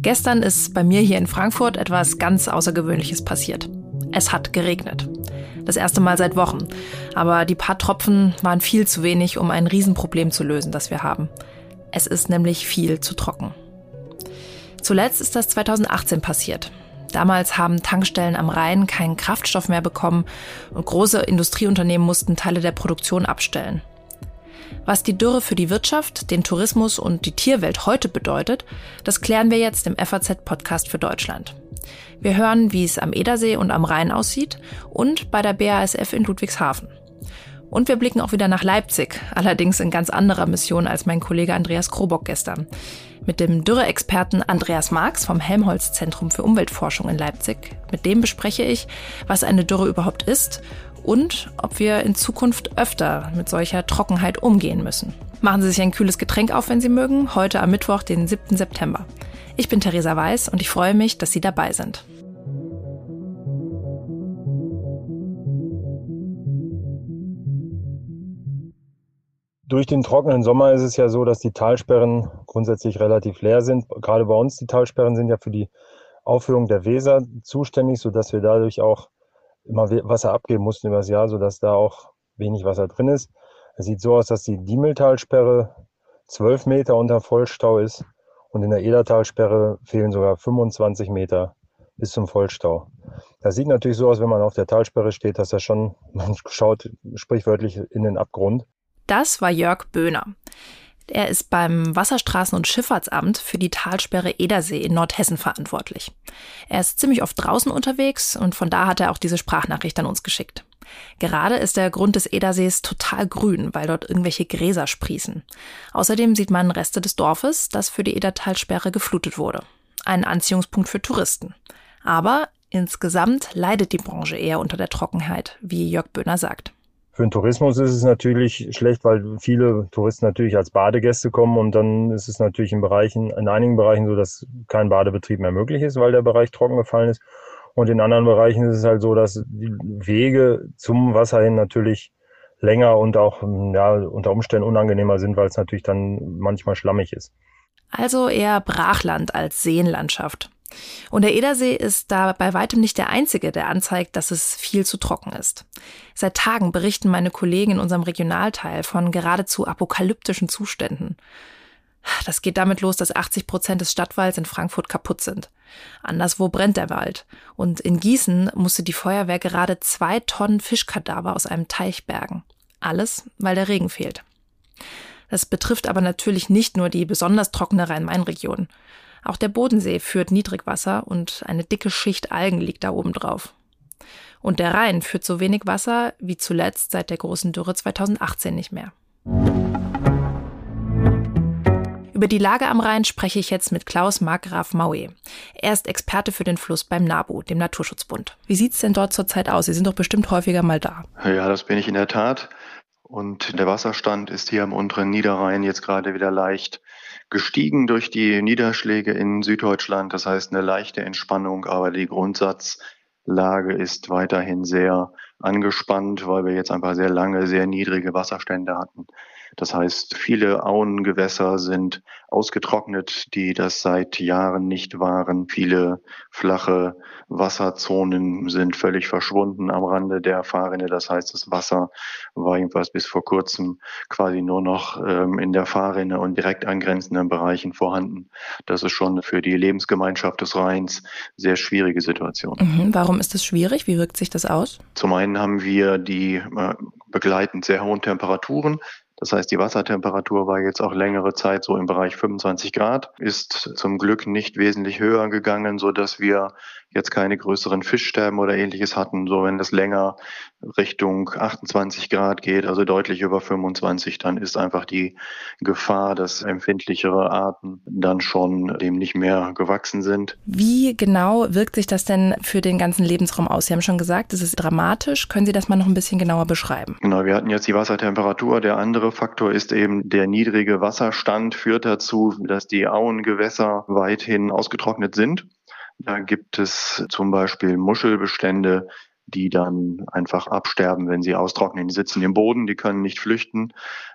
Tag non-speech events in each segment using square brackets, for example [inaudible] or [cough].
Gestern ist bei mir hier in Frankfurt etwas ganz Außergewöhnliches passiert. Es hat geregnet. Das erste Mal seit Wochen. Aber die paar Tropfen waren viel zu wenig, um ein Riesenproblem zu lösen, das wir haben. Es ist nämlich viel zu trocken. Zuletzt ist das 2018 passiert. Damals haben Tankstellen am Rhein keinen Kraftstoff mehr bekommen und große Industrieunternehmen mussten Teile der Produktion abstellen. Was die Dürre für die Wirtschaft, den Tourismus und die Tierwelt heute bedeutet, das klären wir jetzt im FAZ-Podcast für Deutschland. Wir hören, wie es am Edersee und am Rhein aussieht und bei der BASF in Ludwigshafen. Und wir blicken auch wieder nach Leipzig, allerdings in ganz anderer Mission als mein Kollege Andreas Krobock gestern. Mit dem Dürre-Experten Andreas Marx vom Helmholtz-Zentrum für Umweltforschung in Leipzig. Mit dem bespreche ich, was eine Dürre überhaupt ist und ob wir in Zukunft öfter mit solcher Trockenheit umgehen müssen. Machen Sie sich ein kühles Getränk auf, wenn Sie mögen, heute am Mittwoch, den 7. September. Ich bin Theresa Weiß und ich freue mich, dass Sie dabei sind. Durch den trockenen Sommer ist es ja so, dass die Talsperren grundsätzlich relativ leer sind. Gerade bei uns, die Talsperren sind ja für die Auffüllung der Weser zuständig, sodass wir dadurch auch immer Wasser abgeben mussten über das Jahr, sodass da auch wenig Wasser drin ist. Es sieht so aus, dass die Diemeltalsperre zwölf Meter unter Vollstau ist und in der Edertalsperre fehlen sogar 25 Meter bis zum Vollstau. Das sieht natürlich so aus, wenn man auf der Talsperre steht, dass er schon, [laughs] man schaut sprichwörtlich in den Abgrund. Das war Jörg Böhner. Er ist beim Wasserstraßen- und Schifffahrtsamt für die Talsperre Edersee in Nordhessen verantwortlich. Er ist ziemlich oft draußen unterwegs und von da hat er auch diese Sprachnachricht an uns geschickt. Gerade ist der Grund des Edersees total grün, weil dort irgendwelche Gräser sprießen. Außerdem sieht man Reste des Dorfes, das für die Edertalsperre geflutet wurde. Ein Anziehungspunkt für Touristen. Aber insgesamt leidet die Branche eher unter der Trockenheit, wie Jörg Böhner sagt. Für den Tourismus ist es natürlich schlecht, weil viele Touristen natürlich als Badegäste kommen und dann ist es natürlich in Bereichen, in einigen Bereichen so, dass kein Badebetrieb mehr möglich ist, weil der Bereich trocken gefallen ist. Und in anderen Bereichen ist es halt so, dass die Wege zum Wasser hin natürlich länger und auch ja, unter Umständen unangenehmer sind, weil es natürlich dann manchmal schlammig ist. Also eher Brachland als Seenlandschaft. Und der Edersee ist da bei weitem nicht der einzige, der anzeigt, dass es viel zu trocken ist. Seit Tagen berichten meine Kollegen in unserem Regionalteil von geradezu apokalyptischen Zuständen. Das geht damit los, dass 80 Prozent des Stadtwalds in Frankfurt kaputt sind. Anderswo brennt der Wald. Und in Gießen musste die Feuerwehr gerade zwei Tonnen Fischkadaver aus einem Teich bergen. Alles, weil der Regen fehlt. Das betrifft aber natürlich nicht nur die besonders trockene Rhein-Main-Region. Auch der Bodensee führt Niedrigwasser und eine dicke Schicht Algen liegt da oben drauf. Und der Rhein führt so wenig Wasser wie zuletzt seit der großen Dürre 2018 nicht mehr. Über die Lage am Rhein spreche ich jetzt mit Klaus Markgraf Maue. Er ist Experte für den Fluss beim NABU, dem Naturschutzbund. Wie sieht es denn dort zurzeit aus? Sie sind doch bestimmt häufiger mal da. Ja, das bin ich in der Tat. Und der Wasserstand ist hier am unteren Niederrhein jetzt gerade wieder leicht gestiegen durch die Niederschläge in Süddeutschland. Das heißt eine leichte Entspannung, aber die Grundsatzlage ist weiterhin sehr angespannt, weil wir jetzt einfach sehr lange sehr niedrige Wasserstände hatten. Das heißt, viele Auengewässer sind ausgetrocknet, die das seit Jahren nicht waren. Viele flache Wasserzonen sind völlig verschwunden am Rande der Fahrrinne. Das heißt, das Wasser war jedenfalls bis vor kurzem quasi nur noch ähm, in der Fahrrinne und direkt angrenzenden Bereichen vorhanden. Das ist schon für die Lebensgemeinschaft des Rheins sehr schwierige Situation. Mhm. Warum ist das schwierig? Wie wirkt sich das aus? Zum einen haben wir die äh, begleitend sehr hohen Temperaturen. Das heißt, die Wassertemperatur war jetzt auch längere Zeit so im Bereich 25 Grad, ist zum Glück nicht wesentlich höher gegangen, so dass wir jetzt keine größeren Fischsterben oder ähnliches hatten. So wenn es länger Richtung 28 Grad geht, also deutlich über 25, dann ist einfach die Gefahr, dass empfindlichere Arten dann schon dem nicht mehr gewachsen sind. Wie genau wirkt sich das denn für den ganzen Lebensraum aus? Sie haben schon gesagt, es ist dramatisch. Können Sie das mal noch ein bisschen genauer beschreiben? Genau, wir hatten jetzt die Wassertemperatur. Der andere Faktor ist eben der niedrige Wasserstand führt dazu, dass die Auengewässer weithin ausgetrocknet sind. Da gibt es zum Beispiel Muschelbestände, die dann einfach absterben, wenn sie austrocknen. Die sitzen im Boden, die können nicht flüchten.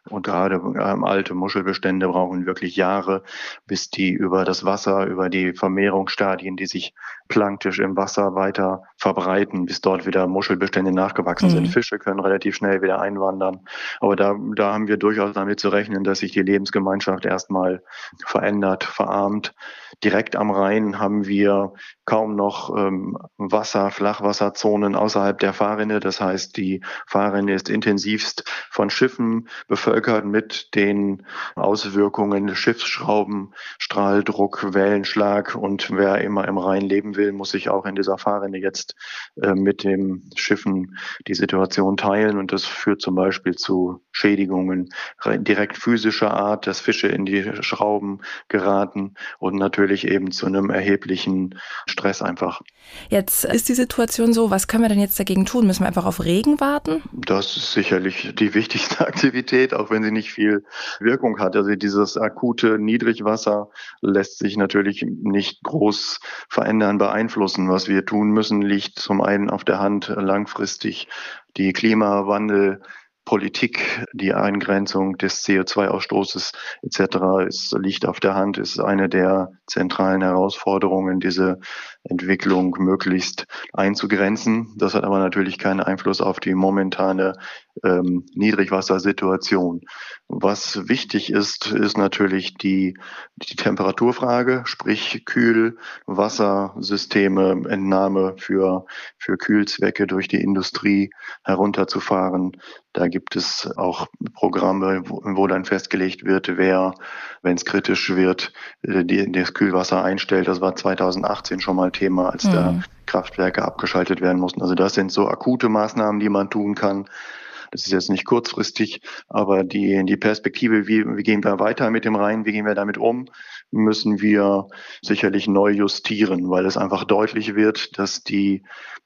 Und gerade ähm, alte Muschelbestände brauchen wirklich Jahre, bis die über das Wasser, über die Vermehrungsstadien, die sich planktisch im Wasser weiter verbreiten, bis dort wieder Muschelbestände nachgewachsen mhm. sind. Fische können relativ schnell wieder einwandern. Aber da, da haben wir durchaus damit zu rechnen, dass sich die Lebensgemeinschaft erstmal verändert, verarmt. Direkt am Rhein haben wir kaum noch ähm, Wasser, Flachwasserzonen außerhalb der Fahrrinne. Das heißt, die Fahrrinne ist intensivst von Schiffen bevölkert mit den Auswirkungen Schiffsschrauben, Strahldruck, Wellenschlag. Und wer immer im Rhein leben will, muss sich auch in dieser Fahrrinne jetzt äh, mit den Schiffen die Situation teilen. Und das führt zum Beispiel zu Schädigungen direkt physischer Art, dass Fische in die Schrauben geraten und natürlich eben zu einem erheblichen Stress einfach. Jetzt ist die Situation so, was können wir denn jetzt dagegen tun? Müssen wir einfach auf Regen warten? Das ist sicherlich die wichtigste [laughs] Aktivität, auch wenn sie nicht viel Wirkung hat. Also dieses akute Niedrigwasser lässt sich natürlich nicht groß verändern, beeinflussen. Was wir tun müssen, liegt zum einen auf der Hand langfristig die Klimawandel Politik, die Eingrenzung des CO2-Ausstoßes etc. Es liegt auf der Hand, ist eine der zentralen Herausforderungen, diese Entwicklung möglichst einzugrenzen. Das hat aber natürlich keinen Einfluss auf die momentane ähm, Niedrigwassersituation. Was wichtig ist, ist natürlich die, die Temperaturfrage, sprich Kühlwassersysteme, Entnahme für, für Kühlzwecke durch die Industrie herunterzufahren. Da gibt es auch Programme, wo, wo dann festgelegt wird, wer, wenn es kritisch wird, äh, die, das Kühlwasser einstellt. Das war 2018 schon mal Thema, als mhm. da Kraftwerke abgeschaltet werden mussten. Also das sind so akute Maßnahmen, die man tun kann. Das ist jetzt nicht kurzfristig, aber die, die Perspektive, wie, wie gehen wir weiter mit dem Rhein, wie gehen wir damit um, müssen wir sicherlich neu justieren, weil es einfach deutlich wird, dass die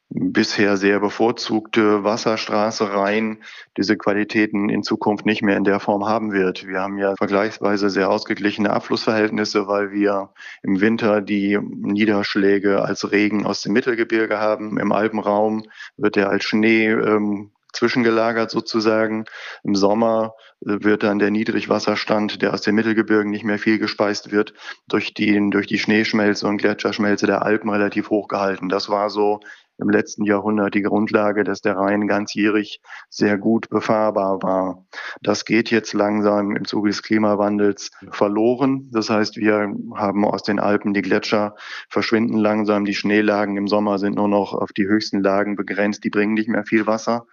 bisher sehr bevorzugte Wasserstraße Rhein diese Qualitäten in Zukunft nicht mehr in der Form haben wird. Wir haben ja vergleichsweise sehr ausgeglichene Abflussverhältnisse, weil wir im Winter die Niederschläge als Regen aus dem Mittelgebirge haben. Im Alpenraum wird er als Schnee ähm, zwischengelagert sozusagen. Im Sommer äh, wird dann der Niedrigwasserstand, der aus den Mittelgebirgen nicht mehr viel gespeist wird, durch die, durch die Schneeschmelze und Gletscherschmelze der Alpen relativ hoch gehalten. Das war so im letzten Jahrhundert die Grundlage, dass der Rhein ganzjährig sehr gut befahrbar war. Das geht jetzt langsam im Zuge des Klimawandels verloren. Das heißt, wir haben aus den Alpen die Gletscher verschwinden langsam. Die Schneelagen im Sommer sind nur noch auf die höchsten Lagen begrenzt. Die bringen nicht mehr viel Wasser.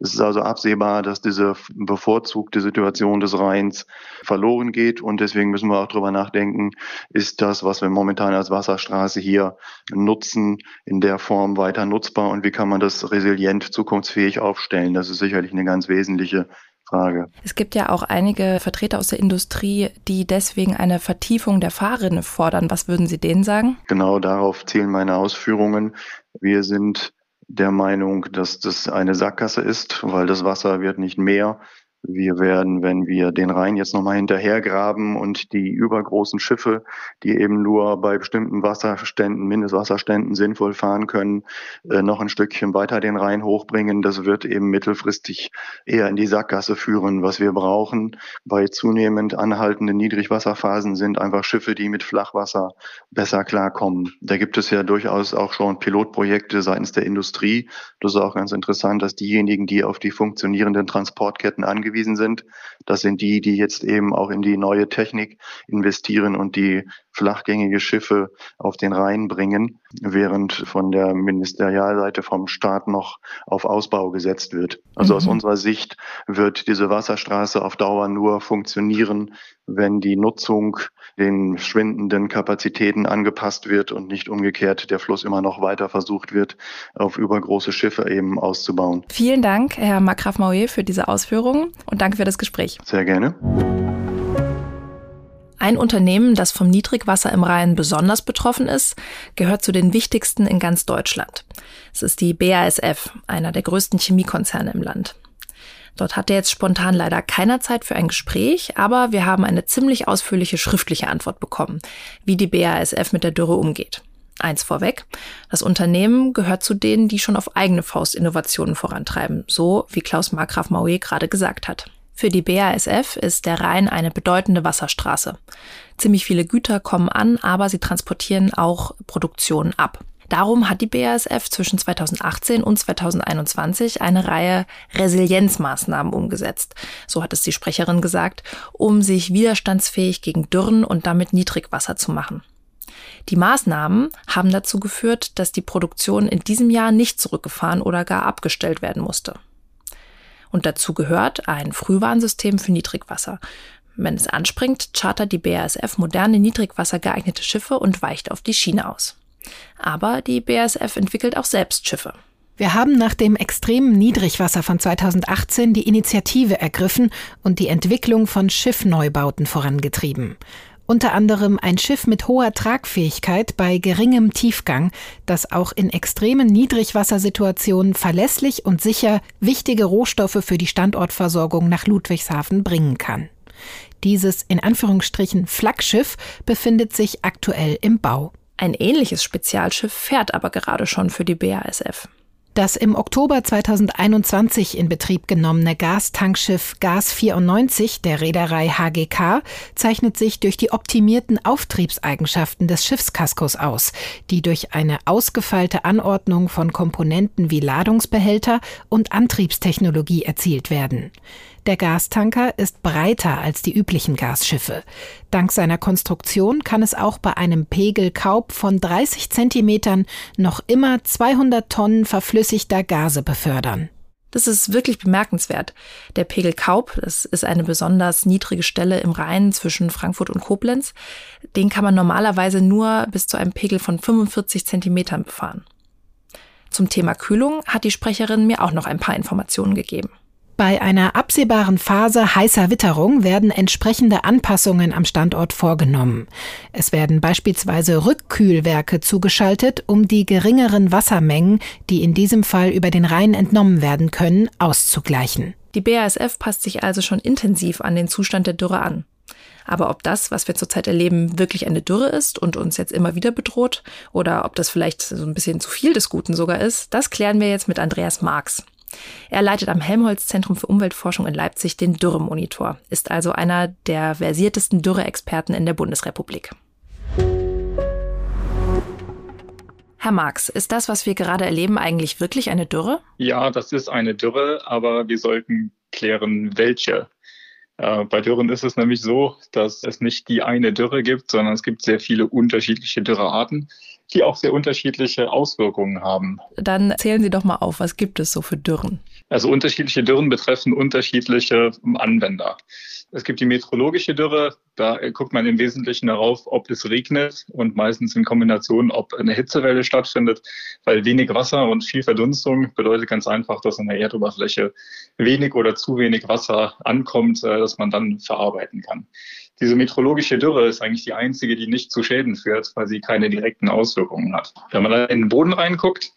Es ist also absehbar, dass diese bevorzugte Situation des Rheins verloren geht. Und deswegen müssen wir auch darüber nachdenken, ist das, was wir momentan als Wasserstraße hier nutzen, in der Form weiter nutzbar und wie kann man das resilient zukunftsfähig aufstellen? Das ist sicherlich eine ganz wesentliche Frage. Es gibt ja auch einige Vertreter aus der Industrie, die deswegen eine Vertiefung der Fahrrinne fordern. Was würden Sie denen sagen? Genau darauf zielen meine Ausführungen. Wir sind der Meinung, dass das eine Sackgasse ist, weil das Wasser wird nicht mehr, wir werden, wenn wir den Rhein jetzt nochmal hinterhergraben und die übergroßen Schiffe, die eben nur bei bestimmten Wasserständen, Mindestwasserständen sinnvoll fahren können, äh, noch ein Stückchen weiter den Rhein hochbringen, das wird eben mittelfristig eher in die Sackgasse führen. Was wir brauchen bei zunehmend anhaltenden Niedrigwasserphasen sind einfach Schiffe, die mit Flachwasser besser klarkommen. Da gibt es ja durchaus auch schon Pilotprojekte seitens der Industrie. Das ist auch ganz interessant, dass diejenigen, die auf die funktionierenden Transportketten angewiesen angewiesen sind. Das sind die, die jetzt eben auch in die neue Technik investieren und die flachgängige Schiffe auf den Rhein bringen, während von der Ministerialseite vom Staat noch auf Ausbau gesetzt wird. Also mhm. aus unserer Sicht wird diese Wasserstraße auf Dauer nur funktionieren, wenn die Nutzung den schwindenden Kapazitäten angepasst wird und nicht umgekehrt der Fluss immer noch weiter versucht wird, auf übergroße Schiffe eben auszubauen. Vielen Dank, Herr Makraf Mauer, für diese Ausführungen und danke für das Gespräch. Sehr gerne. Ein Unternehmen, das vom Niedrigwasser im Rhein besonders betroffen ist, gehört zu den wichtigsten in ganz Deutschland. Es ist die BASF, einer der größten Chemiekonzerne im Land. Dort hatte jetzt spontan leider keiner Zeit für ein Gespräch, aber wir haben eine ziemlich ausführliche schriftliche Antwort bekommen, wie die BASF mit der Dürre umgeht. Eins vorweg. Das Unternehmen gehört zu denen, die schon auf eigene Faust Innovationen vorantreiben. So wie Klaus Markgraf Maué gerade gesagt hat. Für die BASF ist der Rhein eine bedeutende Wasserstraße. Ziemlich viele Güter kommen an, aber sie transportieren auch Produktionen ab. Darum hat die BASF zwischen 2018 und 2021 eine Reihe Resilienzmaßnahmen umgesetzt. So hat es die Sprecherin gesagt, um sich widerstandsfähig gegen Dürren und damit Niedrigwasser zu machen. Die Maßnahmen haben dazu geführt, dass die Produktion in diesem Jahr nicht zurückgefahren oder gar abgestellt werden musste. Und dazu gehört ein Frühwarnsystem für Niedrigwasser. Wenn es anspringt, chartert die BASF moderne Niedrigwasser geeignete Schiffe und weicht auf die Schiene aus. Aber die BASF entwickelt auch selbst Schiffe. Wir haben nach dem extremen Niedrigwasser von 2018 die Initiative ergriffen und die Entwicklung von Schiffneubauten vorangetrieben. Unter anderem ein Schiff mit hoher Tragfähigkeit bei geringem Tiefgang, das auch in extremen Niedrigwassersituationen verlässlich und sicher wichtige Rohstoffe für die Standortversorgung nach Ludwigshafen bringen kann. Dieses in Anführungsstrichen Flaggschiff befindet sich aktuell im Bau. Ein ähnliches Spezialschiff fährt aber gerade schon für die BASF. Das im Oktober 2021 in Betrieb genommene Gastankschiff Gas 94 der Reederei HGK zeichnet sich durch die optimierten Auftriebseigenschaften des Schiffskaskos aus, die durch eine ausgefeilte Anordnung von Komponenten wie Ladungsbehälter und Antriebstechnologie erzielt werden. Der Gastanker ist breiter als die üblichen Gasschiffe. Dank seiner Konstruktion kann es auch bei einem Pegelkaub von 30 Zentimetern noch immer 200 Tonnen verflüssigter Gase befördern. Das ist wirklich bemerkenswert. Der Pegel Kaub, das ist eine besonders niedrige Stelle im Rhein zwischen Frankfurt und Koblenz, den kann man normalerweise nur bis zu einem Pegel von 45 Zentimetern befahren. Zum Thema Kühlung hat die Sprecherin mir auch noch ein paar Informationen gegeben. Bei einer absehbaren Phase heißer Witterung werden entsprechende Anpassungen am Standort vorgenommen. Es werden beispielsweise Rückkühlwerke zugeschaltet, um die geringeren Wassermengen, die in diesem Fall über den Rhein entnommen werden können, auszugleichen. Die BASF passt sich also schon intensiv an den Zustand der Dürre an. Aber ob das, was wir zurzeit erleben, wirklich eine Dürre ist und uns jetzt immer wieder bedroht, oder ob das vielleicht so ein bisschen zu viel des Guten sogar ist, das klären wir jetzt mit Andreas Marx. Er leitet am Helmholtz-Zentrum für Umweltforschung in Leipzig den Dürremonitor, ist also einer der versiertesten Dürreexperten in der Bundesrepublik. Herr Marx, ist das, was wir gerade erleben, eigentlich wirklich eine Dürre? Ja, das ist eine Dürre, aber wir sollten klären, welche. Äh, bei Dürren ist es nämlich so, dass es nicht die eine Dürre gibt, sondern es gibt sehr viele unterschiedliche Dürrearten die auch sehr unterschiedliche Auswirkungen haben. Dann zählen Sie doch mal auf, was gibt es so für Dürren? Also unterschiedliche Dürren betreffen unterschiedliche Anwender. Es gibt die meteorologische Dürre, da guckt man im Wesentlichen darauf, ob es regnet und meistens in Kombination, ob eine Hitzewelle stattfindet, weil wenig Wasser und viel Verdunstung bedeutet ganz einfach, dass an der Erdoberfläche wenig oder zu wenig Wasser ankommt, äh, das man dann verarbeiten kann. Diese meteorologische Dürre ist eigentlich die einzige, die nicht zu Schäden führt, weil sie keine direkten Auswirkungen hat. Wenn man in den Boden reinguckt,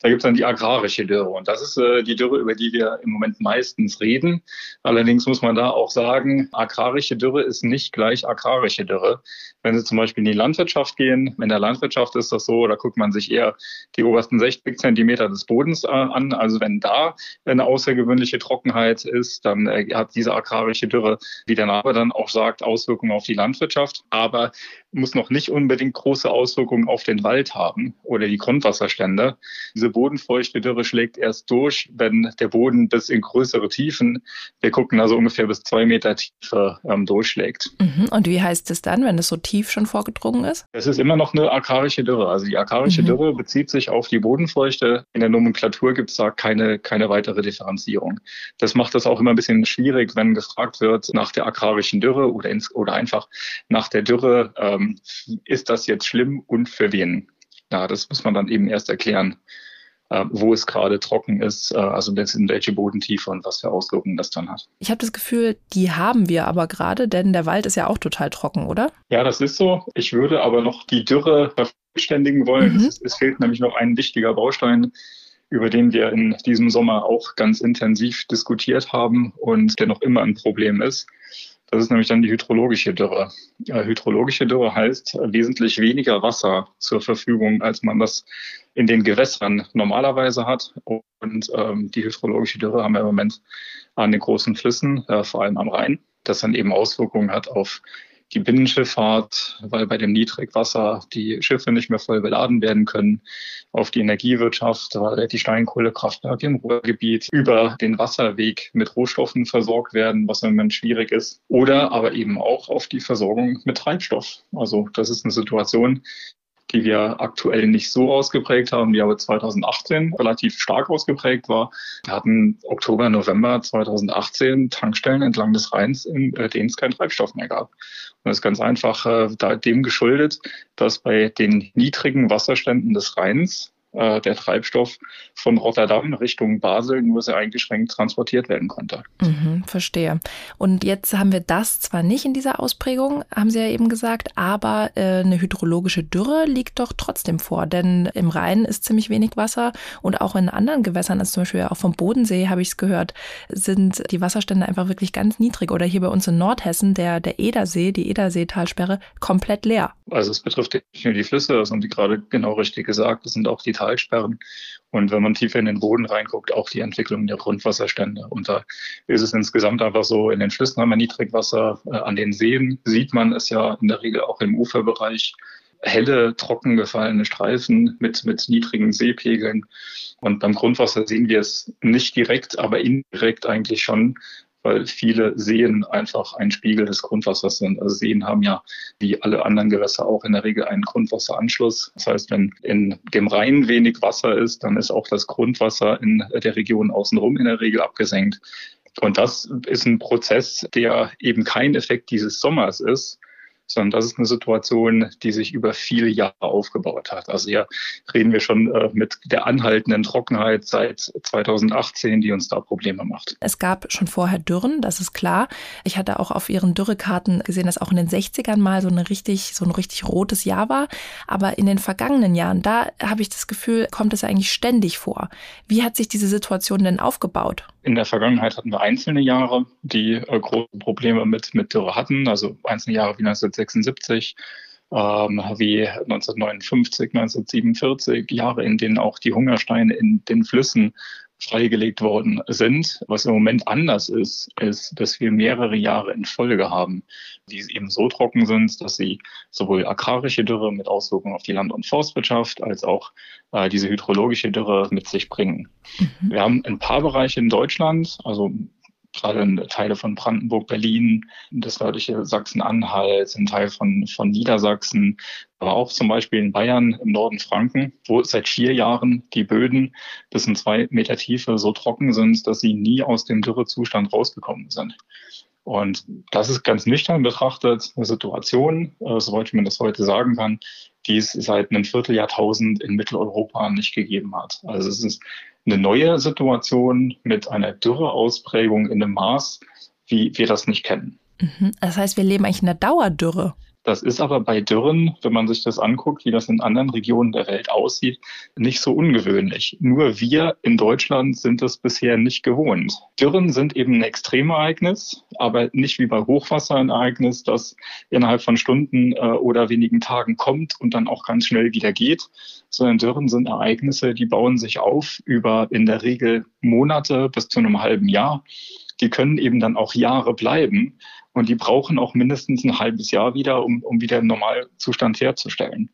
da gibt es dann die agrarische Dürre. Und das ist äh, die Dürre, über die wir im Moment meistens reden. Allerdings muss man da auch sagen, agrarische Dürre ist nicht gleich agrarische Dürre. Wenn Sie zum Beispiel in die Landwirtschaft gehen, in der Landwirtschaft ist das so, da guckt man sich eher die obersten 60 Zentimeter des Bodens äh, an. Also wenn da eine außergewöhnliche Trockenheit ist, dann äh, hat diese agrarische Dürre, wie der Name dann auch sagt, Auswirkungen auf die Landwirtschaft. Aber muss noch nicht unbedingt große Auswirkungen auf den Wald haben oder die Grundwasserstände. Diese bodenfeuchte Dürre schlägt erst durch, wenn der Boden bis in größere Tiefen, wir gucken also ungefähr bis zwei Meter Tiefe, ähm, durchschlägt. Mhm. Und wie heißt es dann, wenn es so tief schon vorgedrungen ist? Es ist immer noch eine akarische Dürre. Also die akarische mhm. Dürre bezieht sich auf die Bodenfeuchte. In der Nomenklatur gibt es da keine, keine weitere Differenzierung. Das macht das auch immer ein bisschen schwierig, wenn gefragt wird nach der akarischen Dürre oder, ins, oder einfach nach der Dürre. Ähm, ist das jetzt schlimm und für wen? Ja, das muss man dann eben erst erklären, wo es gerade trocken ist, äh, also in welche Bodentiefe und was für Auswirkungen das dann hat. Ich habe das Gefühl, die haben wir aber gerade, denn der Wald ist ja auch total trocken, oder? Ja, das ist so. Ich würde aber noch die Dürre vervollständigen wollen. Mhm. Es, es fehlt nämlich noch ein wichtiger Baustein über den wir in diesem Sommer auch ganz intensiv diskutiert haben und der noch immer ein Problem ist. Das ist nämlich dann die hydrologische Dürre. Äh, hydrologische Dürre heißt wesentlich weniger Wasser zur Verfügung, als man das in den Gewässern normalerweise hat. Und ähm, die hydrologische Dürre haben wir im Moment an den großen Flüssen, äh, vor allem am Rhein, das dann eben Auswirkungen hat auf die Binnenschifffahrt, weil bei dem Niedrigwasser die Schiffe nicht mehr voll beladen werden können, auf die Energiewirtschaft, weil die Steinkohlekraftwerke im Ruhrgebiet über den Wasserweg mit Rohstoffen versorgt werden, was im Moment schwierig ist, oder aber eben auch auf die Versorgung mit Treibstoff. Also das ist eine Situation, die wir aktuell nicht so ausgeprägt haben, die aber 2018 relativ stark ausgeprägt war. Wir hatten Oktober, November 2018 Tankstellen entlang des Rheins, in äh, denen es keinen Treibstoff mehr gab. Und das ist ganz einfach äh, dem geschuldet, dass bei den niedrigen Wasserständen des Rheins äh, der Treibstoff von Rotterdam Richtung Basel nur sehr eingeschränkt transportiert werden konnte. Mhm, verstehe. Und jetzt haben wir das zwar nicht in dieser Ausprägung, haben Sie ja eben gesagt, aber äh, eine hydrologische Dürre liegt doch trotzdem vor, denn im Rhein ist ziemlich wenig Wasser und auch in anderen Gewässern, also zum Beispiel auch vom Bodensee, habe ich es gehört, sind die Wasserstände einfach wirklich ganz niedrig. Oder hier bei uns in Nordhessen, der, der Edersee, die Ederseetalsperre, komplett leer. Also es betrifft nicht nur die Flüsse, das haben Sie gerade genau richtig gesagt, es sind auch die Talsperren. Und wenn man tiefer in den Boden reinguckt, auch die Entwicklung der Grundwasserstände. Und da ist es insgesamt einfach so, in den Flüssen haben wir Niedrigwasser, äh, an den Seen sieht man es ja in der Regel auch im Uferbereich helle, trocken gefallene Streifen mit, mit niedrigen Seepegeln. Und beim Grundwasser sehen wir es nicht direkt, aber indirekt eigentlich schon, weil viele Seen einfach ein Spiegel des Grundwassers sind. Also Seen haben ja wie alle anderen Gewässer auch in der Regel einen Grundwasseranschluss. Das heißt, wenn in dem Rhein wenig Wasser ist, dann ist auch das Grundwasser in der Region außenrum in der Regel abgesenkt. Und das ist ein Prozess, der eben kein Effekt dieses Sommers ist, sondern das ist eine Situation, die sich über viele Jahre aufgebaut hat. Also hier reden wir schon äh, mit der anhaltenden Trockenheit seit 2018, die uns da Probleme macht. Es gab schon vorher Dürren, das ist klar. Ich hatte auch auf Ihren Dürrekarten gesehen, dass auch in den 60ern mal so, eine richtig, so ein richtig rotes Jahr war. Aber in den vergangenen Jahren, da habe ich das Gefühl, kommt es eigentlich ständig vor. Wie hat sich diese Situation denn aufgebaut? In der Vergangenheit hatten wir einzelne Jahre, die äh, große Probleme mit, mit Dürre hatten, also einzelne Jahre wie 1976, ähm, wie 1959, 1947, Jahre, in denen auch die Hungersteine in den Flüssen freigelegt worden sind. Was im Moment anders ist, ist, dass wir mehrere Jahre in Folge haben, die eben so trocken sind, dass sie sowohl agrarische Dürre mit Auswirkungen auf die Land- und Forstwirtschaft als auch äh, diese hydrologische Dürre mit sich bringen. Mhm. Wir haben ein paar Bereiche in Deutschland, also gerade Teile von Brandenburg, Berlin, das nördliche Sachsen-Anhalt, ein Teil von, von Niedersachsen, aber auch zum Beispiel in Bayern im Norden Franken, wo seit vier Jahren die Böden bis in zwei Meter Tiefe so trocken sind, dass sie nie aus dem Dürrezustand rausgekommen sind. Und das ist ganz nüchtern betrachtet eine Situation, äh, soweit man das heute sagen kann, die es seit einem Vierteljahrtausend in Mitteleuropa nicht gegeben hat. Also es ist eine neue Situation mit einer Dürreausprägung in einem Maß, wie wir das nicht kennen. Mhm. Das heißt, wir leben eigentlich in einer Dauerdürre. Das ist aber bei Dürren, wenn man sich das anguckt, wie das in anderen Regionen der Welt aussieht, nicht so ungewöhnlich. Nur wir in Deutschland sind es bisher nicht gewohnt. Dürren sind eben ein Extremereignis, aber nicht wie bei Hochwasser ein Ereignis, das innerhalb von Stunden äh, oder wenigen Tagen kommt und dann auch ganz schnell wieder geht, sondern Dürren sind Ereignisse, die bauen sich auf über in der Regel Monate bis zu einem halben Jahr. Die können eben dann auch Jahre bleiben. Und die brauchen auch mindestens ein halbes Jahr wieder, um, um wieder einen Normalzustand herzustellen.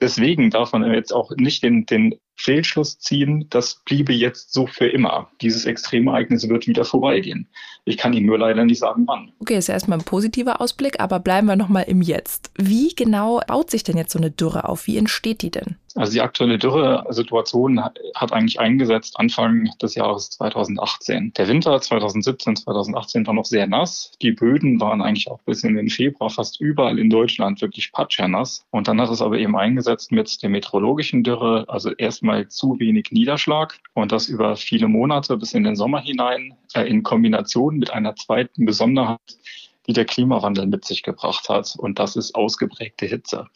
Deswegen darf man jetzt auch nicht den, den Fehlschluss ziehen, das bliebe jetzt so für immer. Dieses Extremereignis wird wieder vorbeigehen. Ich kann Ihnen nur leider nicht sagen, wann. Okay, ist ja erstmal ein positiver Ausblick, aber bleiben wir nochmal im Jetzt. Wie genau baut sich denn jetzt so eine Dürre auf? Wie entsteht die denn? Also die aktuelle Dürresituation hat eigentlich eingesetzt Anfang des Jahres 2018. Der Winter 2017, 2018 war noch sehr nass. Die Böden waren eigentlich auch bis in den Februar fast überall in Deutschland wirklich patschernass. Und dann hat es aber eben eingesetzt mit der meteorologischen Dürre, also erstmal zu wenig Niederschlag und das über viele Monate bis in den Sommer hinein äh, in Kombination mit einer zweiten Besonderheit, die der Klimawandel mit sich gebracht hat. Und das ist ausgeprägte Hitze.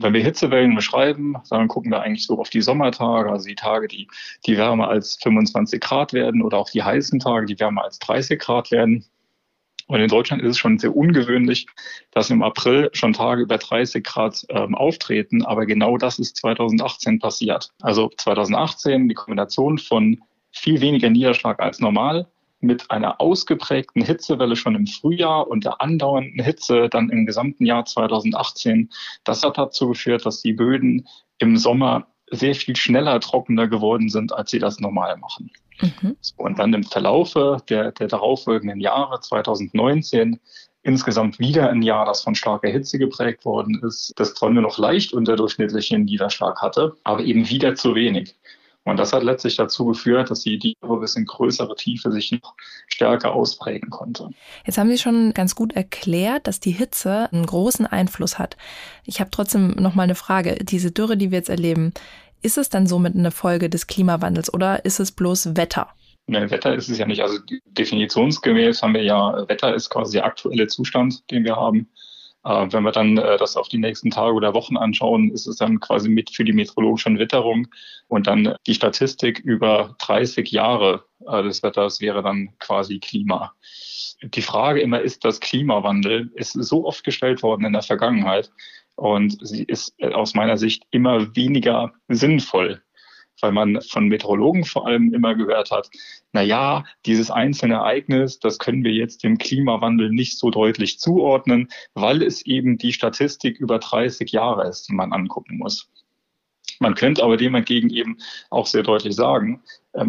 Wenn wir Hitzewellen beschreiben, dann gucken wir eigentlich so auf die Sommertage, also die Tage, die, die wärmer als 25 Grad werden oder auch die heißen Tage, die wärmer als 30 Grad werden. Und in Deutschland ist es schon sehr ungewöhnlich, dass im April schon Tage über 30 Grad ähm, auftreten. Aber genau das ist 2018 passiert. Also 2018 die Kombination von viel weniger Niederschlag als normal mit einer ausgeprägten Hitzewelle schon im Frühjahr und der andauernden Hitze dann im gesamten Jahr 2018. Das hat dazu geführt, dass die Böden im Sommer sehr viel schneller trockener geworden sind, als sie das normal machen. Mhm. Und dann im Verlaufe der, der darauffolgenden Jahre 2019 insgesamt wieder ein Jahr, das von starker Hitze geprägt worden ist, das zwar nur noch leicht unterdurchschnittlichen Niederschlag hatte, aber eben wieder zu wenig. Und das hat letztlich dazu geführt, dass die Diebe bis in größere Tiefe sich noch stärker ausprägen konnte. Jetzt haben Sie schon ganz gut erklärt, dass die Hitze einen großen Einfluss hat. Ich habe trotzdem noch mal eine Frage. Diese Dürre, die wir jetzt erleben, ist es dann somit eine Folge des Klimawandels oder ist es bloß Wetter? Ne, Wetter ist es ja nicht. Also definitionsgemäß haben wir ja, Wetter ist quasi der aktuelle Zustand, den wir haben. Äh, wenn wir dann äh, das auf die nächsten Tage oder Wochen anschauen, ist es dann quasi mit für die meteorologische Witterung und dann die Statistik über 30 Jahre äh, des Wetters wäre dann quasi Klima. Die Frage immer, ist das Klimawandel, ist so oft gestellt worden in der Vergangenheit. Und sie ist äh, aus meiner Sicht immer weniger sinnvoll, weil man von Meteorologen vor allem immer gehört hat, na ja, dieses einzelne Ereignis, das können wir jetzt dem Klimawandel nicht so deutlich zuordnen, weil es eben die Statistik über 30 Jahre ist, die man angucken muss. Man könnte aber dem entgegen eben auch sehr deutlich sagen,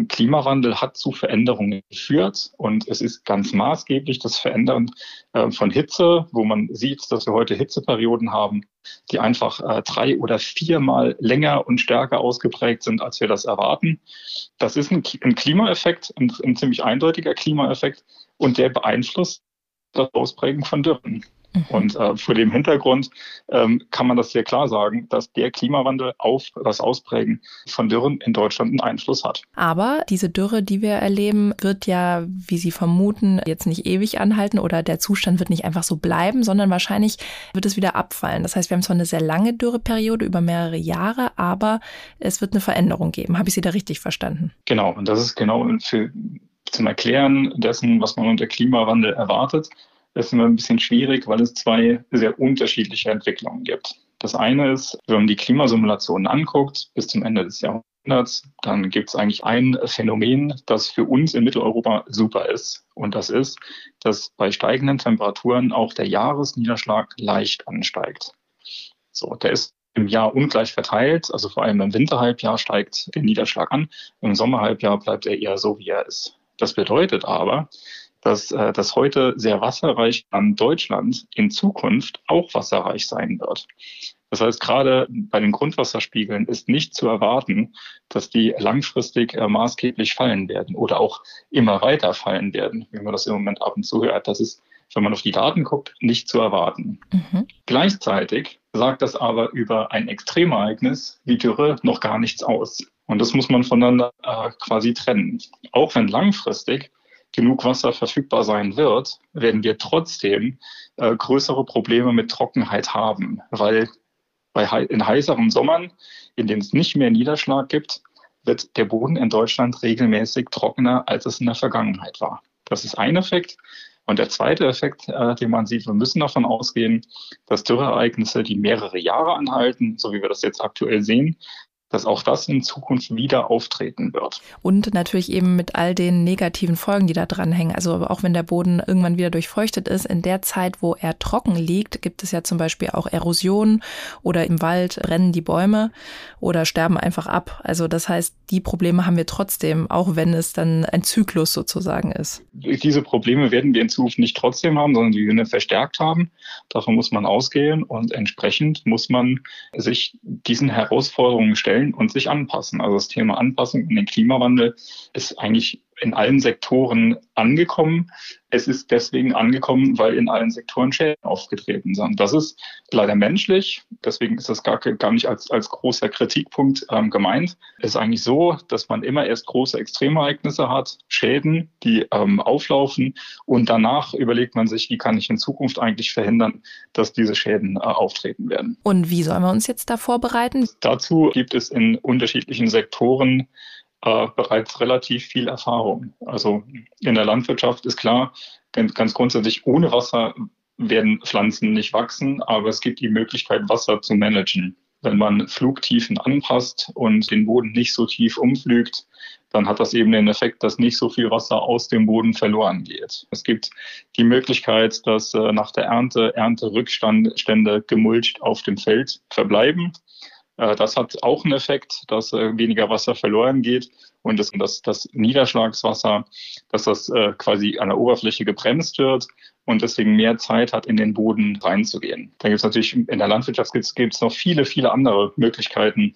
Klimawandel hat zu Veränderungen geführt und es ist ganz maßgeblich das Verändern äh, von Hitze, wo man sieht, dass wir heute Hitzeperioden haben, die einfach äh, drei oder viermal länger und stärker ausgeprägt sind, als wir das erwarten. Das ist ein, ein Klimaeffekt, ein, ein ziemlich eindeutiger Klimaeffekt und der beeinflusst das Ausprägen von Dürren. Mhm. Und äh, vor dem Hintergrund ähm, kann man das sehr klar sagen, dass der Klimawandel auf das Ausprägen von Dürren in Deutschland einen Einfluss hat. Aber diese Dürre, die wir erleben, wird ja, wie Sie vermuten, jetzt nicht ewig anhalten oder der Zustand wird nicht einfach so bleiben, sondern wahrscheinlich wird es wieder abfallen. Das heißt, wir haben zwar eine sehr lange Dürreperiode über mehrere Jahre, aber es wird eine Veränderung geben. Habe ich Sie da richtig verstanden? Genau, und das ist genau für zum Erklären dessen, was man unter Klimawandel erwartet. Das ist immer ein bisschen schwierig, weil es zwei sehr unterschiedliche Entwicklungen gibt. Das eine ist, wenn man die Klimasimulationen anguckt, bis zum Ende des Jahrhunderts, dann gibt es eigentlich ein Phänomen, das für uns in Mitteleuropa super ist. Und das ist, dass bei steigenden Temperaturen auch der Jahresniederschlag leicht ansteigt. So, der ist im Jahr ungleich verteilt, also vor allem im Winterhalbjahr steigt der Niederschlag an, im Sommerhalbjahr bleibt er eher so, wie er ist. Das bedeutet aber, dass äh, das heute sehr wasserreich an Deutschland in Zukunft auch wasserreich sein wird. Das heißt, gerade bei den Grundwasserspiegeln ist nicht zu erwarten, dass die langfristig äh, maßgeblich fallen werden oder auch immer weiter fallen werden, wie man das im Moment ab und zu hört. Das ist, wenn man auf die Daten guckt, nicht zu erwarten. Mhm. Gleichzeitig sagt das aber über ein Extremereignis wie Dürre noch gar nichts aus. Und das muss man voneinander äh, quasi trennen. Auch wenn langfristig genug Wasser verfügbar sein wird, werden wir trotzdem äh, größere Probleme mit Trockenheit haben, weil bei, in heißeren Sommern, in denen es nicht mehr Niederschlag gibt, wird der Boden in Deutschland regelmäßig trockener, als es in der Vergangenheit war. Das ist ein Effekt. Und der zweite Effekt, äh, den man sieht, wir müssen davon ausgehen, dass Dürreereignisse, die mehrere Jahre anhalten, so wie wir das jetzt aktuell sehen, dass auch das in Zukunft wieder auftreten wird. Und natürlich eben mit all den negativen Folgen, die da dranhängen. Also auch wenn der Boden irgendwann wieder durchfeuchtet ist, in der Zeit, wo er trocken liegt, gibt es ja zum Beispiel auch Erosion oder im Wald brennen die Bäume oder sterben einfach ab. Also das heißt, die Probleme haben wir trotzdem, auch wenn es dann ein Zyklus sozusagen ist. Diese Probleme werden wir in Zukunft nicht trotzdem haben, sondern die werden verstärkt haben. Davon muss man ausgehen und entsprechend muss man sich diesen Herausforderungen stellen stellen und sich anpassen. Also das Thema Anpassung und den Klimawandel ist eigentlich in allen Sektoren angekommen. Es ist deswegen angekommen, weil in allen Sektoren Schäden aufgetreten sind. Das ist leider menschlich, deswegen ist das gar, gar nicht als, als großer Kritikpunkt ähm, gemeint. Es ist eigentlich so, dass man immer erst große Extremereignisse hat, Schäden, die ähm, auflaufen und danach überlegt man sich, wie kann ich in Zukunft eigentlich verhindern, dass diese Schäden äh, auftreten werden. Und wie sollen wir uns jetzt da vorbereiten? Dazu gibt es in unterschiedlichen Sektoren äh, bereits relativ viel Erfahrung. Also in der Landwirtschaft ist klar, ganz grundsätzlich ohne Wasser werden Pflanzen nicht wachsen, aber es gibt die Möglichkeit, Wasser zu managen. Wenn man Flugtiefen anpasst und den Boden nicht so tief umflügt, dann hat das eben den Effekt, dass nicht so viel Wasser aus dem Boden verloren geht. Es gibt die Möglichkeit, dass äh, nach der Ernte Ernterückstände gemulcht auf dem Feld verbleiben. Äh, das hat auch einen Effekt, dass äh, weniger Wasser verloren geht und dass das, das Niederschlagswasser, dass das äh, quasi an der Oberfläche gebremst wird und deswegen mehr Zeit hat, in den Boden reinzugehen. Dann gibt es natürlich in der Landwirtschaft gibt es noch viele, viele andere Möglichkeiten,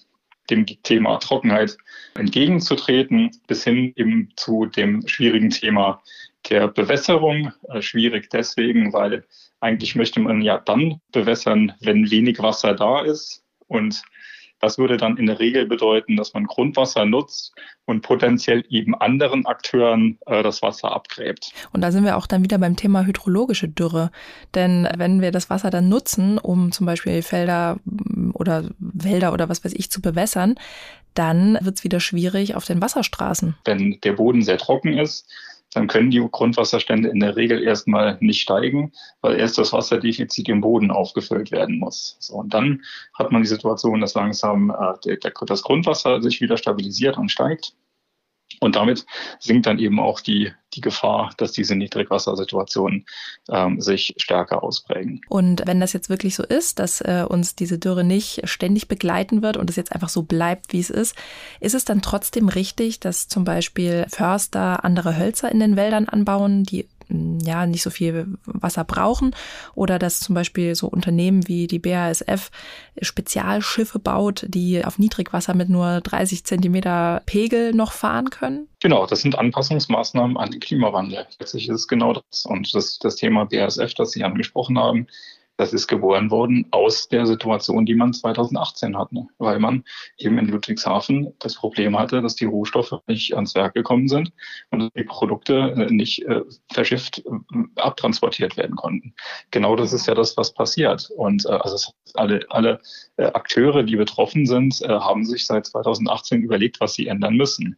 dem Thema Trockenheit entgegenzutreten, bis hin eben zu dem schwierigen Thema der Bewässerung. schwierig deswegen, weil eigentlich möchte man ja dann bewässern, wenn wenig Wasser da ist. Und das würde dann in der Regel bedeuten, dass man Grundwasser nutzt und potenziell eben anderen Akteuren äh, das Wasser abgräbt. Und da sind wir auch dann wieder beim Thema hydrologische Dürre. Denn wenn wir das Wasser dann nutzen, um zum Beispiel Felder mm, oder Wälder oder was weiß ich zu bewässern, dann wird es wieder schwierig auf den Wasserstraßen. Wenn der Boden sehr trocken ist, dann können die Grundwasserstände in der Regel erstmal nicht steigen, weil erst das Wasserdefizit im Boden aufgefüllt werden muss. So, und dann hat man die Situation, dass langsam äh, der, der, das Grundwasser sich wieder stabilisiert und steigt. Und damit sinkt dann eben auch die, die Gefahr, dass diese Niedrigwassersituationen ähm, sich stärker ausprägen. Und wenn das jetzt wirklich so ist, dass äh, uns diese Dürre nicht ständig begleiten wird und es jetzt einfach so bleibt, wie es ist, ist es dann trotzdem richtig, dass zum Beispiel Förster andere Hölzer in den Wäldern anbauen, die ja nicht so viel Wasser brauchen oder dass zum Beispiel so Unternehmen wie die BASF Spezialschiffe baut, die auf Niedrigwasser mit nur 30 Zentimeter Pegel noch fahren können? Genau, das sind Anpassungsmaßnahmen an den Klimawandel. Letztlich ist es genau das. Und das, das Thema BASF, das Sie angesprochen haben, das ist geboren worden aus der Situation, die man 2018 hatte, weil man eben in Ludwigshafen das Problem hatte, dass die Rohstoffe nicht ans Werk gekommen sind und die Produkte äh, nicht äh, verschifft äh, abtransportiert werden konnten. Genau das ist ja das, was passiert. Und äh, also alle, alle äh, Akteure, die betroffen sind, haben sich seit 2018 überlegt, was sie ändern müssen.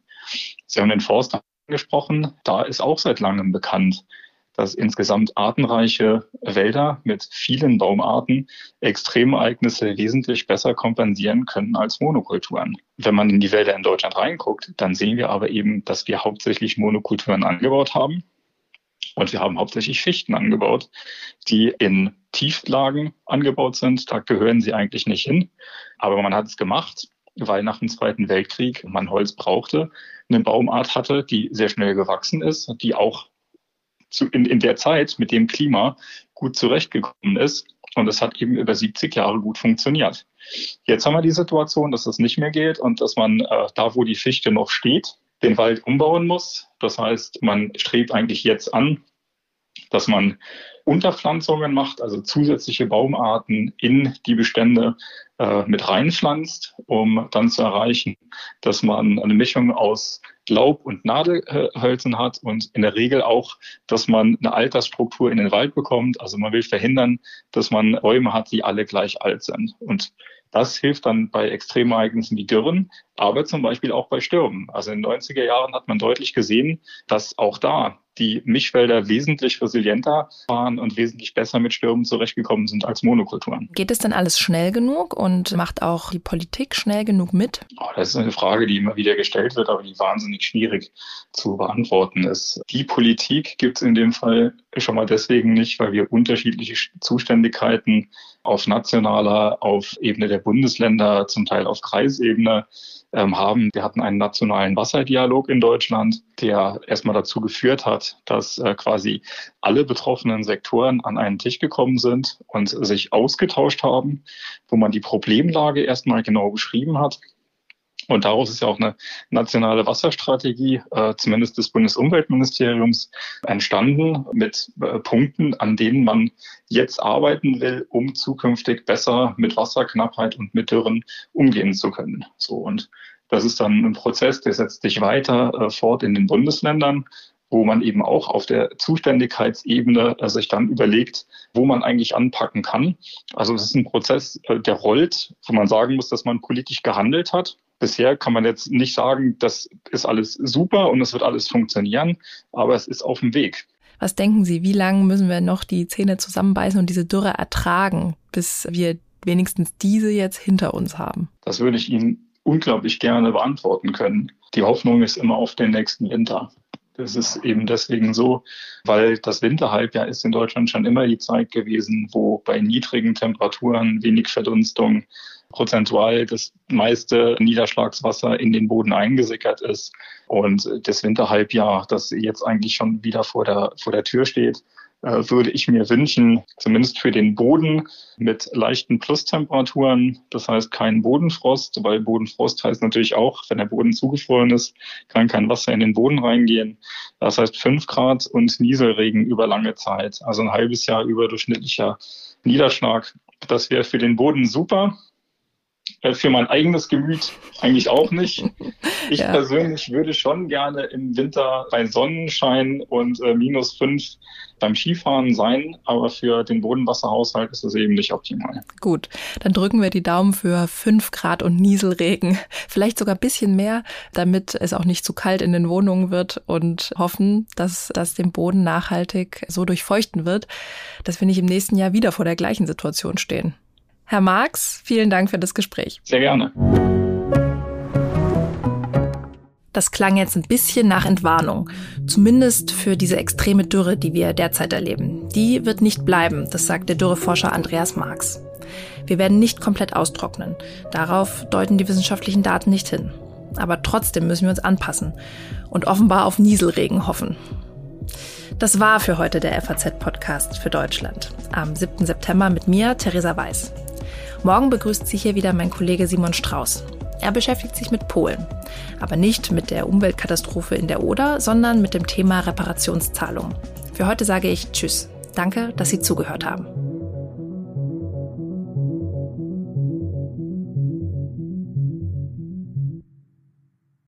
Sie haben den Forst angesprochen, da ist auch seit langem bekannt, dass insgesamt artenreiche Wälder mit vielen Baumarten Extremereignisse wesentlich besser kompensieren können als Monokulturen. Wenn man in die Wälder in Deutschland reinguckt, dann sehen wir aber eben, dass wir hauptsächlich Monokulturen angebaut haben. Und wir haben hauptsächlich Fichten angebaut, die in Tieflagen angebaut sind. Da gehören sie eigentlich nicht hin. Aber man hat es gemacht, weil nach dem Zweiten Weltkrieg man Holz brauchte, eine Baumart hatte, die sehr schnell gewachsen ist, die auch zu, in, in der Zeit mit dem Klima gut zurechtgekommen ist. Und es hat eben über 70 Jahre gut funktioniert. Jetzt haben wir die Situation, dass das nicht mehr geht und dass man äh, da, wo die Fichte noch steht, den Wald umbauen muss. Das heißt, man strebt eigentlich jetzt an, dass man Unterpflanzungen macht, also zusätzliche Baumarten in die Bestände äh, mit reinpflanzt, um dann zu erreichen, dass man eine Mischung aus Laub- und Nadelhölzern hat und in der Regel auch, dass man eine Altersstruktur in den Wald bekommt. Also man will verhindern, dass man Bäume hat, die alle gleich alt sind. Und das hilft dann bei Extremereignissen wie Dürren, aber zum Beispiel auch bei Stürmen. Also in den 90er Jahren hat man deutlich gesehen, dass auch da die Mischwälder wesentlich resilienter waren und wesentlich besser mit Stürmen zurechtgekommen sind als Monokulturen. Geht es denn alles schnell genug und macht auch die Politik schnell genug mit? Oh, das ist eine Frage, die immer wieder gestellt wird, aber die wahnsinnig schwierig zu beantworten ist. Die Politik gibt es in dem Fall schon mal deswegen nicht, weil wir unterschiedliche Zuständigkeiten auf nationaler, auf Ebene der Bundesländer, zum Teil auf Kreisebene ähm, haben. Wir hatten einen nationalen Wasserdialog in Deutschland, der erstmal dazu geführt hat, dass äh, quasi alle betroffenen Sektoren an einen Tisch gekommen sind und sich ausgetauscht haben, wo man die Problemlage erstmal genau beschrieben hat und daraus ist ja auch eine nationale Wasserstrategie, äh, zumindest des Bundesumweltministeriums, entstanden mit äh, Punkten, an denen man jetzt arbeiten will, um zukünftig besser mit Wasserknappheit und mit Dürren umgehen zu können. So und das ist dann ein Prozess, der setzt sich weiter äh, fort in den Bundesländern wo man eben auch auf der Zuständigkeitsebene äh, sich dann überlegt, wo man eigentlich anpacken kann. Also es ist ein Prozess, äh, der rollt, wo man sagen muss, dass man politisch gehandelt hat bisher kann man jetzt nicht sagen, das ist alles super und es wird alles funktionieren, aber es ist auf dem Weg. Was denken Sie, wie lange müssen wir noch die Zähne zusammenbeißen und diese Dürre ertragen, bis wir wenigstens diese jetzt hinter uns haben? Das würde ich Ihnen unglaublich gerne beantworten können. Die Hoffnung ist immer auf den nächsten Winter. Das ist eben deswegen so, weil das Winterhalbjahr ist in Deutschland schon immer die Zeit gewesen, wo bei niedrigen Temperaturen, wenig Verdunstung, prozentual das meiste Niederschlagswasser in den Boden eingesickert ist. Und das Winterhalbjahr, das jetzt eigentlich schon wieder vor der, vor der Tür steht, äh, würde ich mir wünschen, zumindest für den Boden mit leichten Plustemperaturen, das heißt kein Bodenfrost, weil Bodenfrost heißt natürlich auch, wenn der Boden zugefroren ist, kann kein Wasser in den Boden reingehen. Das heißt fünf Grad und Nieselregen über lange Zeit, also ein halbes Jahr überdurchschnittlicher Niederschlag. Das wäre für den Boden super. Äh, für mein eigenes Gemüt eigentlich auch nicht. [laughs] Ich ja. persönlich würde schon gerne im Winter bei Sonnenschein und äh, minus fünf beim Skifahren sein, aber für den Bodenwasserhaushalt ist das eben nicht optimal. Gut, dann drücken wir die Daumen für fünf Grad und Nieselregen, [laughs] vielleicht sogar ein bisschen mehr, damit es auch nicht zu kalt in den Wohnungen wird und hoffen, dass das den Boden nachhaltig so durchfeuchten wird, dass wir nicht im nächsten Jahr wieder vor der gleichen Situation stehen. Herr Marx, vielen Dank für das Gespräch. Sehr gerne. Das klang jetzt ein bisschen nach Entwarnung. Zumindest für diese extreme Dürre, die wir derzeit erleben. Die wird nicht bleiben, das sagt der Dürreforscher Andreas Marx. Wir werden nicht komplett austrocknen. Darauf deuten die wissenschaftlichen Daten nicht hin. Aber trotzdem müssen wir uns anpassen und offenbar auf Nieselregen hoffen. Das war für heute der FAZ-Podcast für Deutschland. Am 7. September mit mir, Theresa Weiß. Morgen begrüßt Sie hier wieder mein Kollege Simon Strauß. Er beschäftigt sich mit Polen. Aber nicht mit der Umweltkatastrophe in der Oder, sondern mit dem Thema Reparationszahlung. Für heute sage ich Tschüss. Danke, dass Sie zugehört haben.